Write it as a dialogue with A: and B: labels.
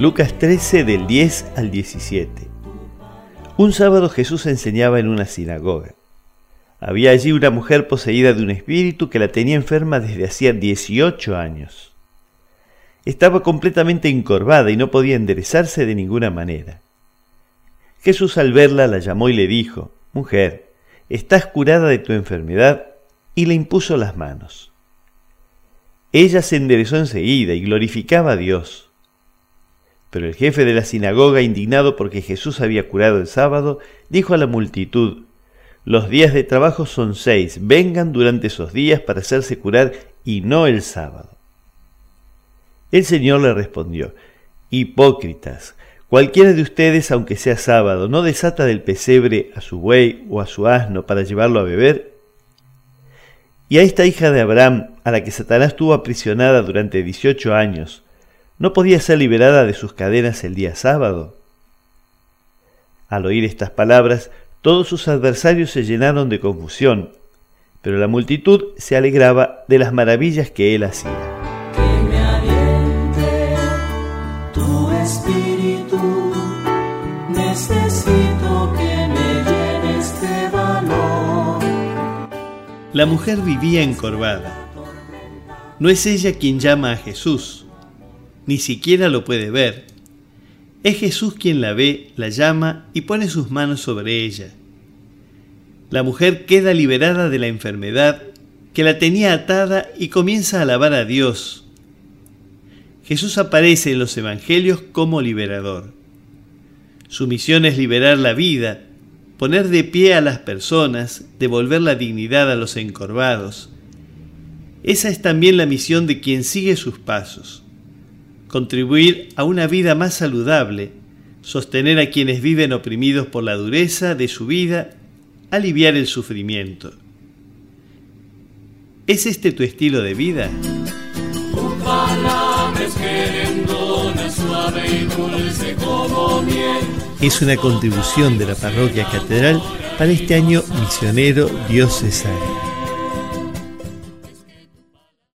A: Lucas 13 del 10 al 17. Un sábado Jesús enseñaba en una sinagoga. Había allí una mujer poseída de un espíritu que la tenía enferma desde hacía 18 años. Estaba completamente encorvada y no podía enderezarse de ninguna manera. Jesús al verla la llamó y le dijo, Mujer, estás curada de tu enfermedad, y le impuso las manos. Ella se enderezó enseguida y glorificaba a Dios. Pero el jefe de la sinagoga, indignado porque Jesús había curado el sábado, dijo a la multitud, Los días de trabajo son seis, vengan durante esos días para hacerse curar y no el sábado. El Señor le respondió, Hipócritas, cualquiera de ustedes, aunque sea sábado, no desata del pesebre a su buey o a su asno para llevarlo a beber. Y a esta hija de Abraham, a la que Satanás tuvo aprisionada durante dieciocho años, ¿No podía ser liberada de sus cadenas el día sábado? Al oír estas palabras, todos sus adversarios se llenaron de confusión, pero la multitud se alegraba de las maravillas que él hacía.
B: Que me aliente tu espíritu, necesito que me llenes de valor.
A: La mujer vivía encorvada. No es ella quien llama a Jesús ni siquiera lo puede ver. Es Jesús quien la ve, la llama y pone sus manos sobre ella. La mujer queda liberada de la enfermedad que la tenía atada y comienza a alabar a Dios. Jesús aparece en los Evangelios como liberador. Su misión es liberar la vida, poner de pie a las personas, devolver la dignidad a los encorvados. Esa es también la misión de quien sigue sus pasos contribuir a una vida más saludable, sostener a quienes viven oprimidos por la dureza de su vida, aliviar el sufrimiento. ¿Es este tu estilo de vida? Es una contribución de la parroquia catedral para este año misionero diocesano.